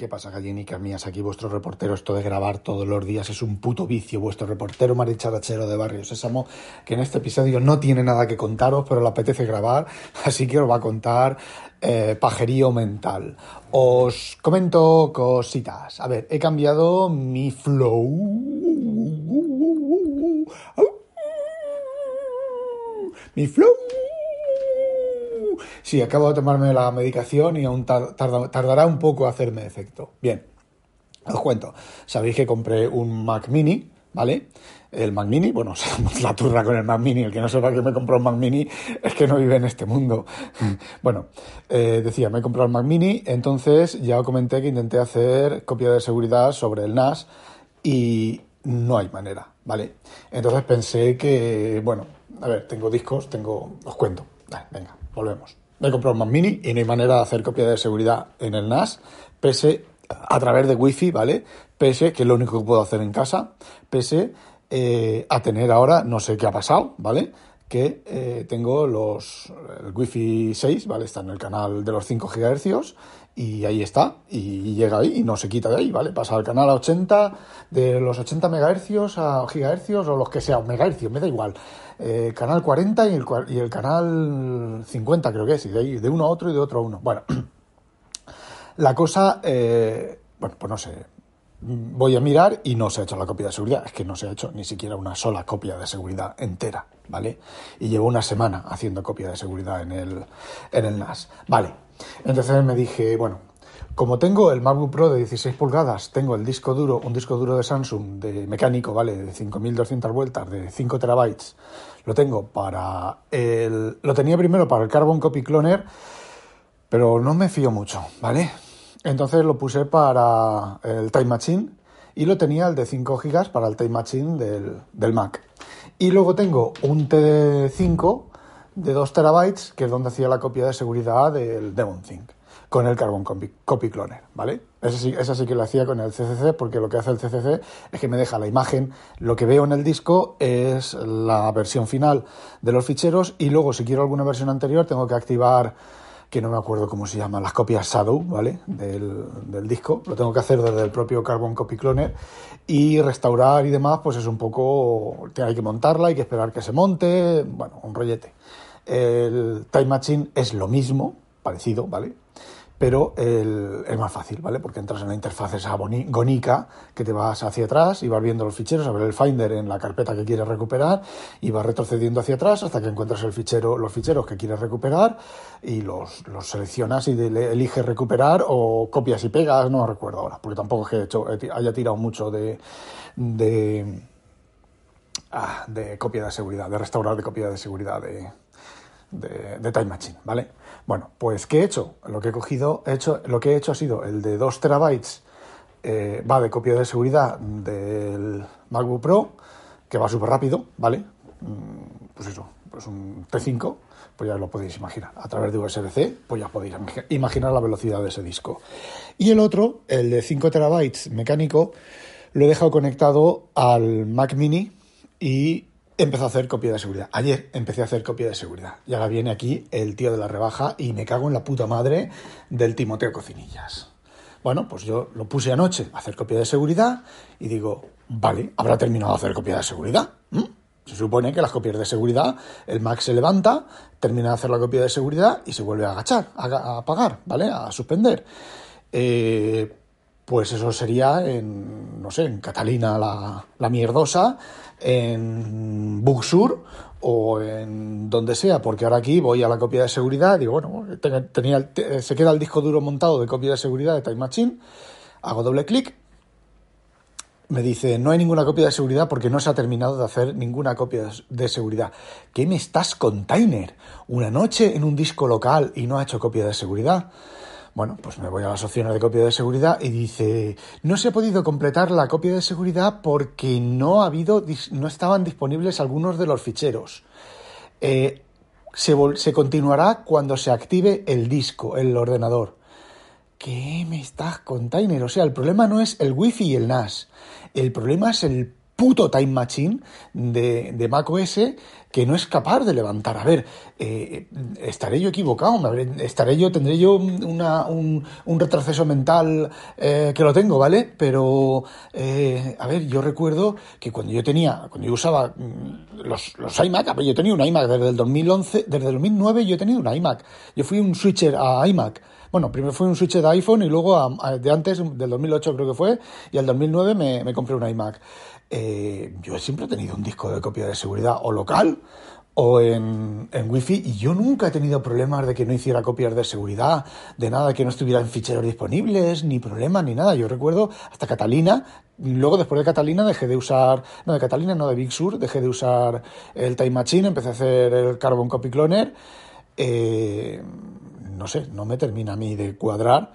¿Qué pasa, gallinicas mías? Aquí vuestro reportero, esto de grabar todos los días es un puto vicio. Vuestro reportero maricharachero de Barrio Sésamo, que en este episodio no tiene nada que contaros, pero le apetece grabar, así que os va a contar eh, pajerío mental. Os comento cositas. A ver, he cambiado mi flow. Mi flow Sí, acabo de tomarme la medicación y aún tardará un poco hacerme efecto. Bien, os cuento. Sabéis que compré un Mac Mini, ¿vale? El Mac Mini, bueno, la turra con el Mac Mini. El que no sepa que me compró un Mac Mini es que no vive en este mundo. Bueno, eh, decía, me he comprado el Mac Mini, entonces ya os comenté que intenté hacer copia de seguridad sobre el NAS y no hay manera, ¿vale? Entonces pensé que, bueno, a ver, tengo discos, tengo... Os cuento. venga, volvemos. Me he comprado un Mac Mini y no hay manera de hacer copia de seguridad en el NAS, pese a través de Wi-Fi, ¿vale? Pese, que es lo único que puedo hacer en casa, pese eh, a tener ahora, no sé qué ha pasado, ¿vale? Que eh, tengo los, el Wi-Fi 6, ¿vale? Está en el canal de los 5 GHz y ahí está, y llega ahí y no se quita de ahí, ¿vale? Pasa al canal a 80, de los 80 MHz a GHz o los que sean, megahercios, me da igual. Eh, canal 40 y el, y el canal 50 creo que es, y de ahí de uno a otro y de otro a uno. Bueno, la cosa, eh, bueno, pues no sé, voy a mirar y no se ha hecho la copia de seguridad, es que no se ha hecho ni siquiera una sola copia de seguridad entera, ¿vale? Y llevo una semana haciendo copia de seguridad en el, en el NAS. Vale, entonces me dije, bueno, como tengo el MacBook Pro de 16 pulgadas, tengo el disco duro, un disco duro de Samsung de mecánico, ¿vale? De 5200 vueltas, de 5 terabytes. Lo tengo para el. Lo tenía primero para el Carbon Copy Cloner, pero no me fío mucho, ¿vale? Entonces lo puse para el Time Machine y lo tenía el de 5 GB para el Time Machine del, del Mac. Y luego tengo un TD5 de 2 terabytes, que es donde hacía la copia de seguridad del Demon Think, con el Carbon Copy, Cloner, ¿vale? Esa sí, sí que lo hacía con el CCC, porque lo que hace el CCC es que me deja la imagen, lo que veo en el disco es la versión final de los ficheros y luego si quiero alguna versión anterior tengo que activar que no me acuerdo cómo se llama, las copias Shadow, ¿vale? Del, del, disco. Lo tengo que hacer desde el propio Carbon Copy Cloner y restaurar y demás, pues es un poco, hay que montarla, hay que esperar que se monte, bueno, un rollete. El Time Machine es lo mismo, parecido, ¿vale? Pero el, es más fácil, ¿vale? Porque entras en la interfaz esa gonica que te vas hacia atrás y vas viendo los ficheros, a ver el Finder en la carpeta que quieres recuperar y vas retrocediendo hacia atrás hasta que encuentras el fichero, los ficheros que quieres recuperar y los, los seleccionas y eliges recuperar o copias y pegas, no recuerdo ahora, porque tampoco es que he hecho, haya tirado mucho de, de, ah, de copia de seguridad, de restaurar de copia de seguridad de, de, Time Machine, ¿vale? Bueno, pues ¿qué he hecho? Lo que he cogido, he hecho, lo que he hecho ha sido el de 2 terabytes, eh, va de copia de seguridad del MacBook Pro, que va súper rápido, ¿vale? Mm, pues eso, pues un T5, pues ya lo podéis imaginar. A través de USB-C, pues ya podéis imaginar la velocidad de ese disco. Y el otro, el de 5 terabytes mecánico, lo he dejado conectado al Mac Mini y empezó a hacer copia de seguridad. Ayer empecé a hacer copia de seguridad. Y ahora viene aquí el tío de la rebaja y me cago en la puta madre del Timoteo Cocinillas. Bueno, pues yo lo puse anoche a hacer copia de seguridad y digo, vale, habrá terminado de hacer copia de seguridad. Se supone que las copias de seguridad, el Mac se levanta, termina de hacer la copia de seguridad y se vuelve a agachar, a, apagar, ¿vale? A suspender. Eh, pues eso sería en, no sé, en Catalina la, la mierdosa, en Bugsur o en donde sea, porque ahora aquí voy a la copia de seguridad, digo, bueno, tenía, se queda el disco duro montado de copia de seguridad de Time Machine, hago doble clic, me dice, no hay ninguna copia de seguridad porque no se ha terminado de hacer ninguna copia de seguridad. ¿Qué me estás, container? Una noche en un disco local y no ha hecho copia de seguridad. Bueno, pues me voy a las opciones de copia de seguridad y dice, no se ha podido completar la copia de seguridad porque no ha habido, no estaban disponibles algunos de los ficheros. Eh, se, se continuará cuando se active el disco, el ordenador. ¿Qué me estás container? O sea, el problema no es el wifi y el NAS. El problema es el puto Time Machine de, de macOS que no es capaz de levantar. A ver, eh, estaré yo equivocado, estaré yo, tendré yo una, un, un, retroceso mental eh, que lo tengo, ¿vale? Pero, eh, a ver, yo recuerdo que cuando yo tenía, cuando yo usaba mm, los, los iMac, yo tenía un iMac desde el 2011, desde el 2009 yo he tenido un iMac. Yo fui un switcher a iMac. Bueno, primero fue un switcher de iPhone y luego de antes, del 2008 creo que fue, y al 2009 me, me compré un iMac. Eh, yo siempre he tenido un disco de copia de seguridad o local o en, en Wi-Fi y yo nunca he tenido problemas de que no hiciera copias de seguridad, de nada, que no estuvieran ficheros disponibles, ni problemas, ni nada. Yo recuerdo hasta Catalina, luego después de Catalina dejé de usar, no de Catalina, no de Big Sur, dejé de usar el Time Machine, empecé a hacer el Carbon Copy Cloner. Eh, no sé, no me termina a mí de cuadrar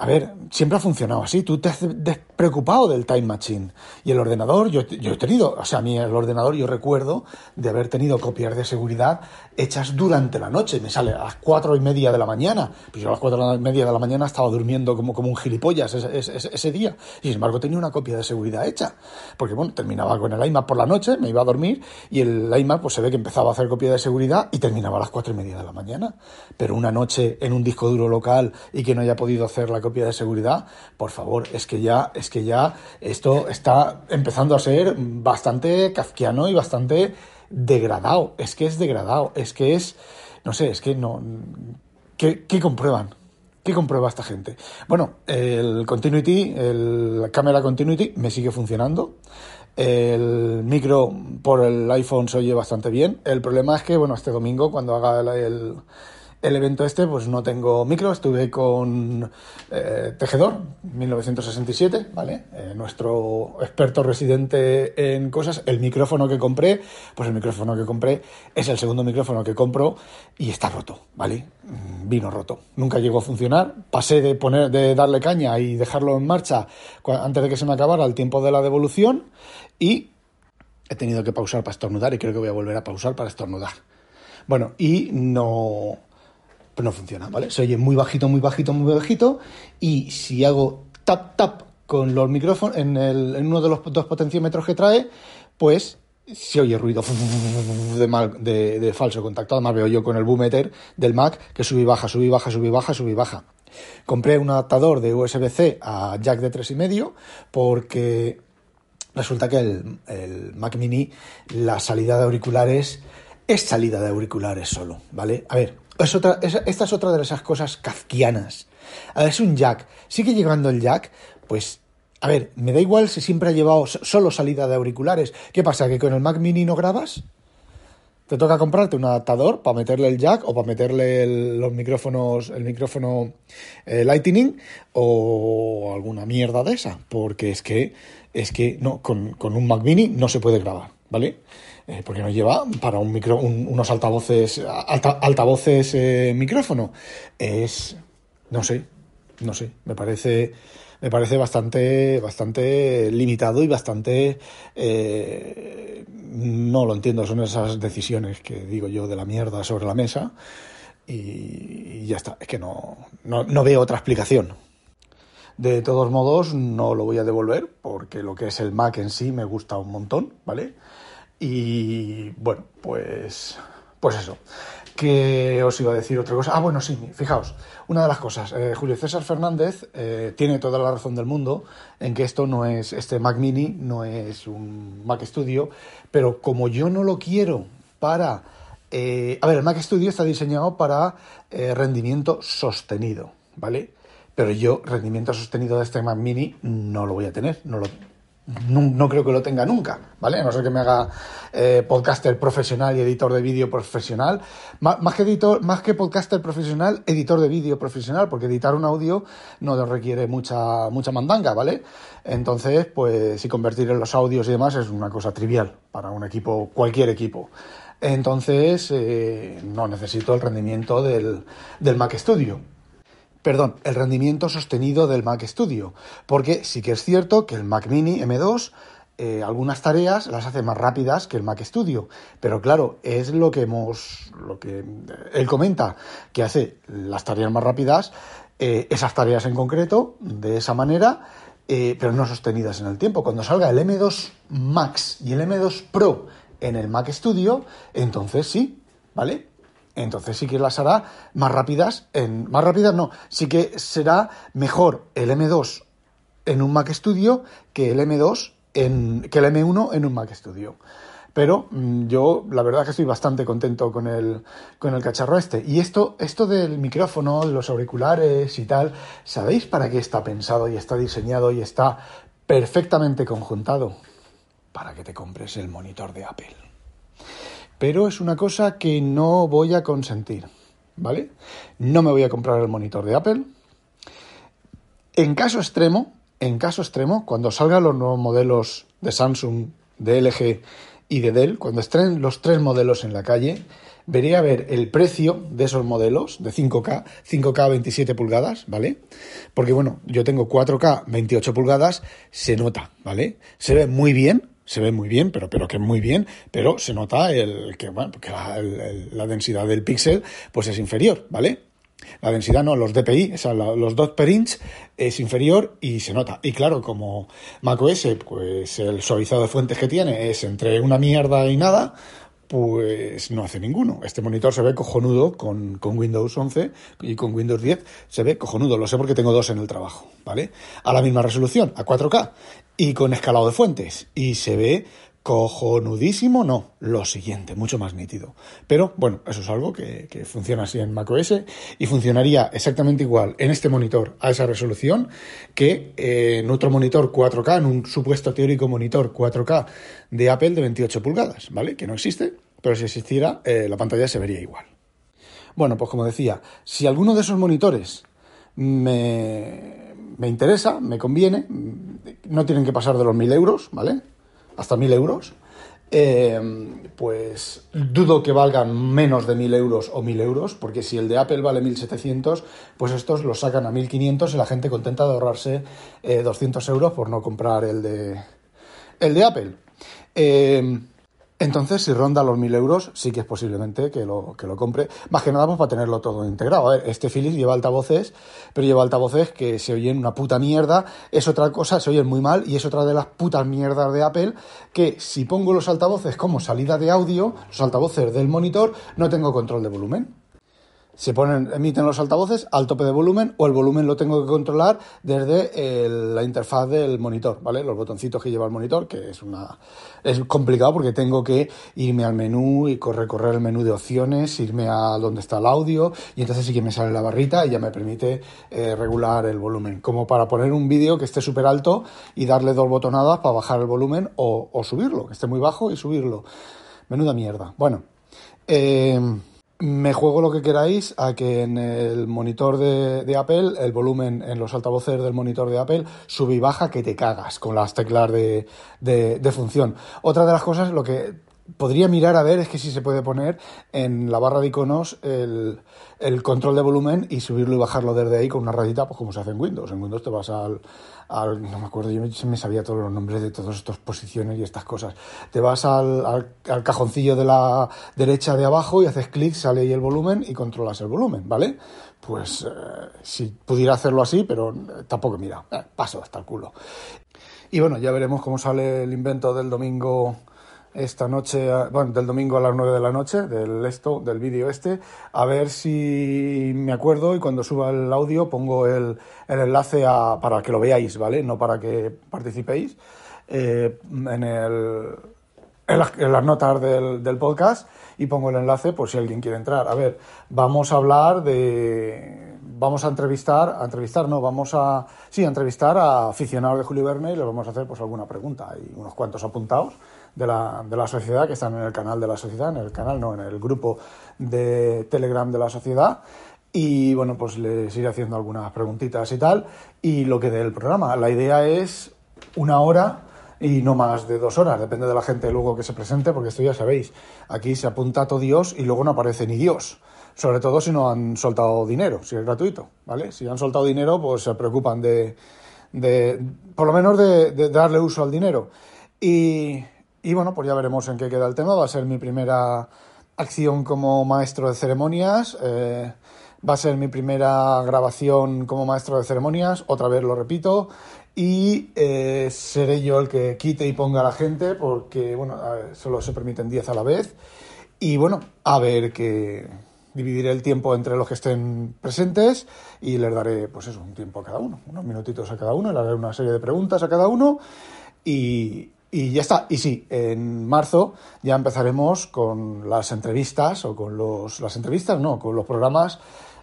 a ver, siempre ha funcionado así. Tú te has despreocupado del Time Machine. Y el ordenador, yo, yo he tenido, o sea, a mí el ordenador yo recuerdo de haber tenido copias de seguridad hechas durante la noche. Me sale a las cuatro y media de la mañana. Pues yo a las cuatro y media de la mañana estaba durmiendo como, como un gilipollas ese, día. Y sin embargo tenía una copia de seguridad hecha. Porque bueno, terminaba con el iMac por la noche, me iba a dormir y el iMac pues se ve que empezaba a hacer copia de seguridad y terminaba a las cuatro y media de la mañana. Pero una noche en un disco duro local y que no haya podido hacer la copia de seguridad, por favor, es que ya, es que ya esto está empezando a ser bastante kafkiano y bastante degradado. Es que es degradado, es que es, no sé, es que no, ¿qué, comprueban? ¿Qué comprueba esta gente? Bueno, el Continuity, el, la cámara Continuity me sigue funcionando. El micro por el iPhone se oye bastante bien. El problema es que, bueno, este domingo, cuando haga el el evento este, pues no tengo micro, estuve con eh, Tejedor, 1967, ¿vale? Eh, nuestro experto residente en cosas. El micrófono que compré, pues el micrófono que compré es el segundo micrófono que compro y está roto, ¿vale? Mm, vino roto. Nunca llegó a funcionar. Pasé de poner, de darle caña y dejarlo en marcha antes de que se me acabara el tiempo de la devolución y he tenido que pausar para estornudar y creo que voy a volver a pausar para estornudar. Bueno, y no, no funciona, ¿vale? Se oye muy bajito, muy bajito, muy bajito, y si hago tap, tap con los micrófonos en, uno de los dos potenciómetros que trae, pues se oye ruido de, falso contacto. Además veo yo con el boom del Mac que sube y baja, sube y baja, sube y baja, sube baja. Compré un adaptador de USB-C a jack de 3,5 porque resulta que el, el Mac Mini, la salida de auriculares es salida de auriculares solo, ¿vale? A ver, es otra, esta es otra de esas cosas kafkianas. A ver, es un jack. Sigue llegando el jack, pues a ver, me da igual si siempre ha llevado solo salida de auriculares. ¿Qué pasa? ¿Que con el Mac Mini no grabas? Te toca comprarte un adaptador para meterle el jack o para meterle el, los micrófonos, el micrófono eh, Lightning o alguna mierda de esa. Porque es que, es que no, con, con un Mac Mini no se puede grabar, ¿vale? Eh, porque nos lleva para un micro, unos altavoces, altavoces eh, micrófono. Es, no sé, no sé, me parece, me parece bastante, bastante limitado y bastante, eh, no lo entiendo, son esas decisiones que digo yo de la mierda sobre la mesa y, ya está, es que no, no, no veo otra explicación. De todos modos, no lo voy a devolver porque lo que es el Mac en sí me gusta un montón, ¿vale? Y bueno, pues, pues eso. ¿Qué os iba a decir otra cosa? Ah, bueno, sí, fijaos, una de las cosas, eh, Julio César Fernández eh, tiene toda la razón del mundo en que esto no es, este Mac Mini no es un Mac Studio, pero como yo no lo quiero para... Eh, a ver, el Mac Studio está diseñado para rendimiento sostenido, ¿vale? Pero yo rendimiento sostenido de este Mac Mini no lo voy a tener, no lo, no, creo que lo tenga nunca, ¿vale? A no ser que me haga eh, podcaster profesional y editor de vídeo profesional. Más, que editor, más que podcaster profesional, editor de vídeo profesional, porque editar un audio no requiere mucha, mucha mandanga, ¿vale? Entonces, pues, si convertir en los audios y demás es una cosa trivial para un equipo, cualquier equipo. Entonces, eh, no necesito el rendimiento del, del Mac Studio perdón, el rendimiento sostenido del Mac Studio, porque sí que es cierto que el Mac Mini M2 eh, algunas tareas las hace más rápidas que el Mac Studio, pero claro, es lo que hemos, lo que él comenta, que hace las tareas más rápidas, eh, esas tareas en concreto, de esa manera, eh, pero no sostenidas en el tiempo. Cuando salga el M2 Max y el M2 Pro en el Mac Studio, entonces sí, ¿vale? Entonces sí que las hará más rápidas, en, más rápidas no, sí que será mejor el M2 en un Mac Studio que el M2 en, que el M1 en un Mac Studio. Pero mm, yo la verdad que estoy bastante contento con el, con el cacharro este. Y esto, esto del micrófono, los auriculares y tal, ¿sabéis para qué está pensado y está diseñado y está perfectamente conjuntado? Para que te compres el monitor de Apple. Pero es una cosa que no voy a consentir, ¿vale? No me voy a comprar el monitor de Apple. En caso extremo, en caso extremo, cuando salgan los nuevos modelos de Samsung, de LG y de Dell, cuando estén los tres modelos en la calle, veré a ver el precio de esos modelos de 5K, 5K 27 pulgadas, ¿vale? Porque bueno, yo tengo 4K 28 pulgadas, se nota, ¿vale? Se ve muy bien, se ve muy bien, pero, pero que muy bien, pero se nota el, que, bueno, que la, densidad del píxel pues es inferior, ¿vale? La densidad no, los DPI, o sea, los dot per inch es inferior y se nota. Y claro, como macOS, pues el suavizado de fuentes que tiene es entre una mierda y nada, pues no hace ninguno. Este monitor se ve cojonudo con, con, Windows 11 y con Windows 10 se ve cojonudo. Lo sé porque tengo dos en el trabajo, ¿vale? A la misma resolución, a 4K y con escalado de fuentes. Y se ve Cojonudísimo, no, lo siguiente, mucho más nítido. Pero bueno, eso es algo que, funciona así en macOS y funcionaría exactamente igual en este monitor a esa resolución que eh, en otro monitor 4K, en un supuesto teórico monitor 4K de Apple de 28 pulgadas, ¿vale? Que no existe, pero si existiera, eh, la pantalla se vería igual. Bueno, pues como decía, si alguno de esos monitores me, me interesa, me conviene, no tienen que pasar de los 1000 euros, ¿vale? Hasta 1.000 euros, eh, pues dudo que valgan menos de 1.000 euros o 1.000 euros, porque si el de Apple vale 1.700, pues estos los sacan a 1.500 y la gente contenta de ahorrarse 200 eh, euros por no comprar el de, el de Apple. Eh, entonces, si ronda los 1.000 euros, sí que es posiblemente que lo, que lo compre. Más que nada, pues para tenerlo todo integrado. A ver, este Philips lleva altavoces, pero lleva altavoces que se oyen una puta mierda. Es otra cosa, se oyen muy mal y es otra de las putas mierdas de Apple que si pongo los altavoces como salida de audio, los altavoces del monitor, no tengo control de volumen se ponen, emiten los altavoces al tope de volumen o el volumen lo tengo que controlar desde la interfaz del monitor, ¿vale? Los botoncitos que lleva el monitor, que es una es complicado porque tengo que irme al menú y recorrer el menú de opciones, irme a donde está el audio y entonces sí que me sale la barrita y ya me permite eh, regular el volumen. Como para poner un vídeo que esté súper alto y darle dos botonadas para bajar el volumen o, o subirlo, que esté muy bajo y subirlo. Menuda mierda. Bueno. Eh, me juego lo que queráis a que en el monitor de, Apple, el volumen en los altavoces del monitor de Apple sube y baja que te cagas con las teclas de, de función. Otra de las cosas, lo que podría mirar a ver es que si se puede poner en la barra de iconos el, el, control de volumen y subirlo y bajarlo desde ahí con una rayita, pues como se hace en Windows. En Windows te vas al, al no me acuerdo, yo me sabía todos los nombres de todas estas posiciones y estas cosas. Te vas al, al, cajoncillo de la derecha de abajo y haces clic, sale ahí el volumen y controlas el volumen, ¿vale? Pues eh, si pudiera hacerlo así, pero eh, tampoco mira, eh, paso hasta el culo. Y bueno, ya veremos cómo sale el invento del domingo esta noche, bueno, del domingo a las 9 de la noche, del esto, del vídeo este, a ver si me acuerdo y cuando suba el audio pongo el, el enlace a, para que lo veáis, ¿vale? No para que participéis eh, en, el, en, las notas del, del, podcast y pongo el enlace por si alguien quiere entrar. A ver, vamos a hablar de... Vamos a entrevistar, a entrevistar, no, vamos a, sí, a entrevistar a aficionados de Julio Verne y les vamos a hacer pues alguna pregunta. Hay unos cuantos apuntados de la, de la sociedad, que están en el canal de la sociedad, en el canal no, en el grupo de Telegram de la sociedad. Y bueno, pues les iré haciendo algunas preguntitas y tal. Y lo que del programa. La idea es una hora y no más de dos horas, depende de la gente luego que se presente, porque esto ya sabéis, aquí se apunta todo Dios y luego no aparece ni Dios, sobre todo si no han soltado dinero, si es gratuito, ¿vale? Si han soltado dinero, pues se preocupan de, de por lo menos de, darle uso al dinero. Y, y bueno, pues ya veremos en qué queda el tema. Va a ser mi primera acción como maestro de ceremonias. Eh, Va a ser mi primera grabación como maestro de ceremonias, otra vez lo repito, y eh, seré yo el que quite y ponga a la gente, porque, bueno, solo se permiten 10 a la vez. Y bueno, a ver que dividiré el tiempo entre los que estén presentes y les daré, pues eso, un tiempo a cada uno, unos minutitos a cada uno, le daré una serie de preguntas a cada uno y, y ya está. Y sí, en marzo ya empezaremos con las entrevistas, o con los. Las entrevistas, no, con los programas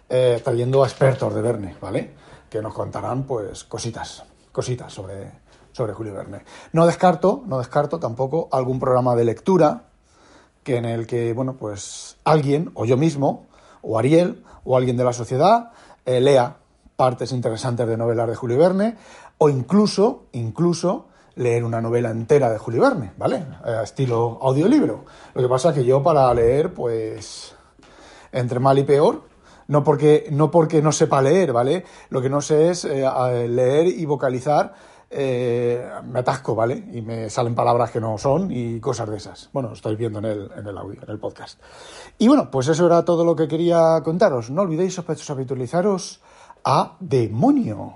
eh, trayendo a expertos de Verne, ¿vale? Que nos contarán, pues, cositas, cositas sobre, sobre Julio Verne. No descarto, no descarto tampoco algún programa de lectura que en el que, bueno, pues alguien, o yo mismo, o Ariel, o alguien de la sociedad, eh, lea partes interesantes de novelas de Julio Verne, o incluso, incluso, leer una novela entera de Julio Verne, ¿vale? Eh, estilo audiolibro. Lo que pasa es que yo para leer, pues, entre mal y peor, no porque no, porque no sepa leer, ¿vale? Lo que no sé es eh, leer y vocalizar, eh, me atasco, ¿vale? Y me salen palabras que no son y cosas de esas. Bueno, estáis viendo en el, en el audio, en el podcast. Y bueno, pues eso era todo lo que quería contaros. No olvidéis, sospechosos, habitualizaros a Demonio.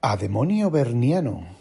A Demonio Berniano